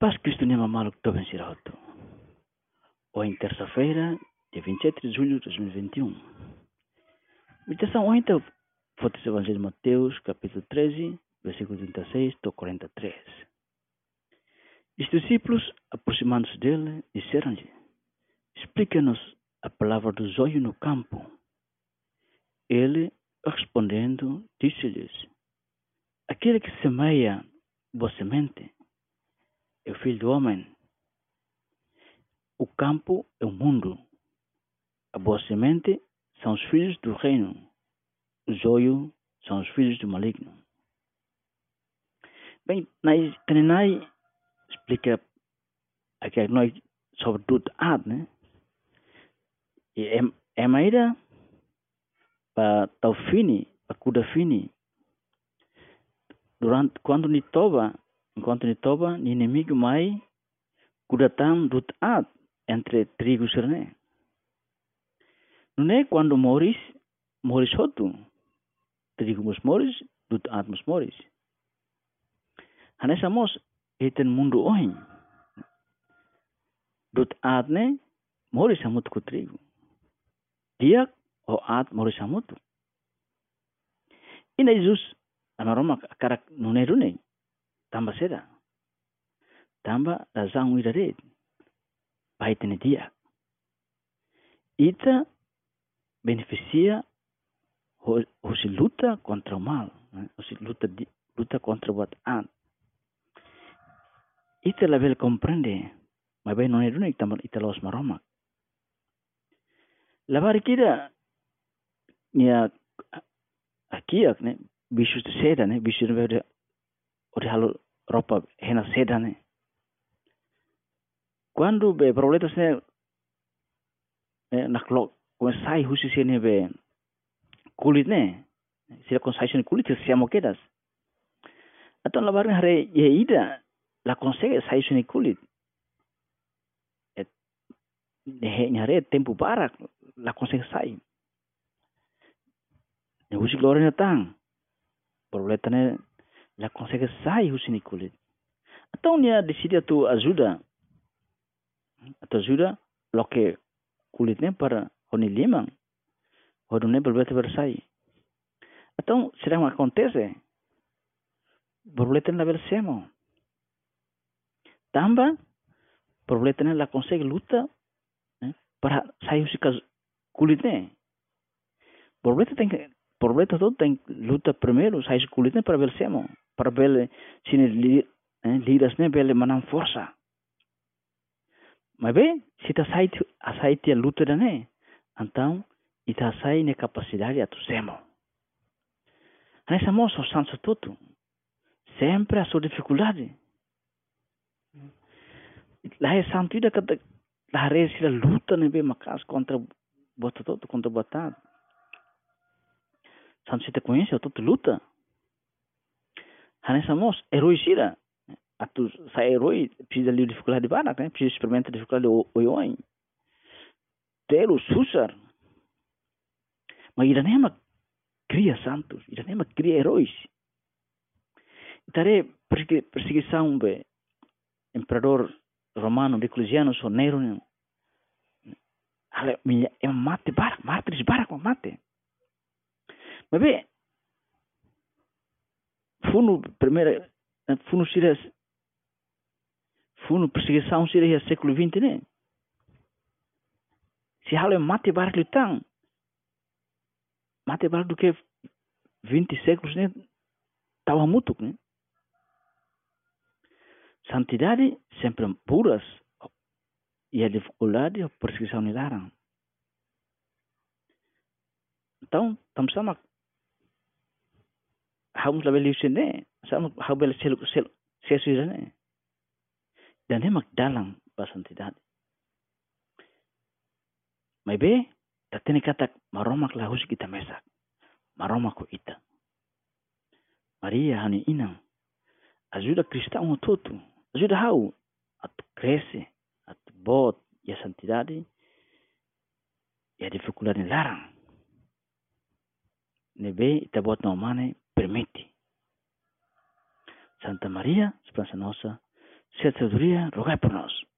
Paz Cristo Nema Maluco do Vencirauto. Hoje, terça-feira, dia 27 de julho de 2021. Meditação ontem foi o Evangelho de Mateus, capítulo 13, versículo 36 a 43. Os discípulos, aproximando-se dele, disseram-lhe: Explica-nos a palavra do zóio no campo. Ele, respondendo, disse-lhes: Aquele que semeia boa semente é o filho do homem. O campo é o mundo. A boa semente são os filhos do reino. O zóio são os filhos do maligno. Bem, na Tanenai explica aqui a nós sobre tudo ad, né? E é, é maneira para tal fini, para cuida fini. Durante quando ni toba, enquanto ni toba, ni inimigo mai kudatan dut ad entre trigo e serné. Não é quando moris, moris hotu. Trigo mus moris, dut ad mus moris. Hanesa mos iten mundo ohin. Dut ad ne moris amut ku trigo. Dia o ad moris amutu. Ina Jesus anaroma karak nune rune. Tamba seda. Tamba razang wirare. Paitene dia. Ita beneficia o se luta contra o mal, né? o se luta luta contra o ad. Ita la vel comprende, bem não é único também ita los maroma. La kira nia akia né bicho de seda de ver o de halo ropa hena seda né quando be problemas né na clock com sai husi sini be kulit ne sila con sai sini kulit siamo quedas atau la barang hari ye ida la consegue sai sini kulit. Et ne nyare tempo barak la consegue sai. Ne husi glória na tang. Problema ne la consegue sai ni kulit atau nia decide tu ajuda atau ajuda lo que kulitnya para honi limang, hodune berbeda bersai. Atau sedang acontece, berbeda na versemo. Tamba, berbeda na consegue luta eh, para sair se kulitnya. Berbeda tem berbeda todo tem luta primeiro sair kulitnya para versemo, para ver sini lidas ne bele manam força. Mas bem, se está saindo a sair a luta né? Então, ita sai ne capacidade a tuzemo. Nessa moça, o santo tudo, sempre a sua dificuldade. Lá é santo ida que lá resi a luta ne bem macas contra bota todo contra botado. Santo se te conhece, tudo luta. Nessa moça, heroicida, atu sai herói precisa de dificuldade banak, né? Precisa experimentar dificuldade oioi. Telo susar, mas Iranema cria santos, Iranema cria heróis. Itare perseguição be imperador romano Diocleciano so Nero ale é mate barak, mártires barak mate. Mas bem, funo primeira funo sira funo perseguição sira século 20 né? Se halo mate barak lutang, mate barak do que 20 séculos né? Tawa mutuk né? Santidade sempre puras e a dificuldade a perseguição ne larang. Então, estamos sama Hamos la beli sini, sama hau beli sel sel sesu sini. Dan hemak dalang ba santidade. Mai be, tatene kata maromak la husi kita mesak. Maromak ko ita. Maria hani inang. Ajuda cristão tudo. Ajuda hau. At cresce. At bot. E a santidade. E a dificuldade larang. Nebe ita bot no mane permite. Santa María, Esperanza Nosa, Santa Sabiduría, rogai por nosotros.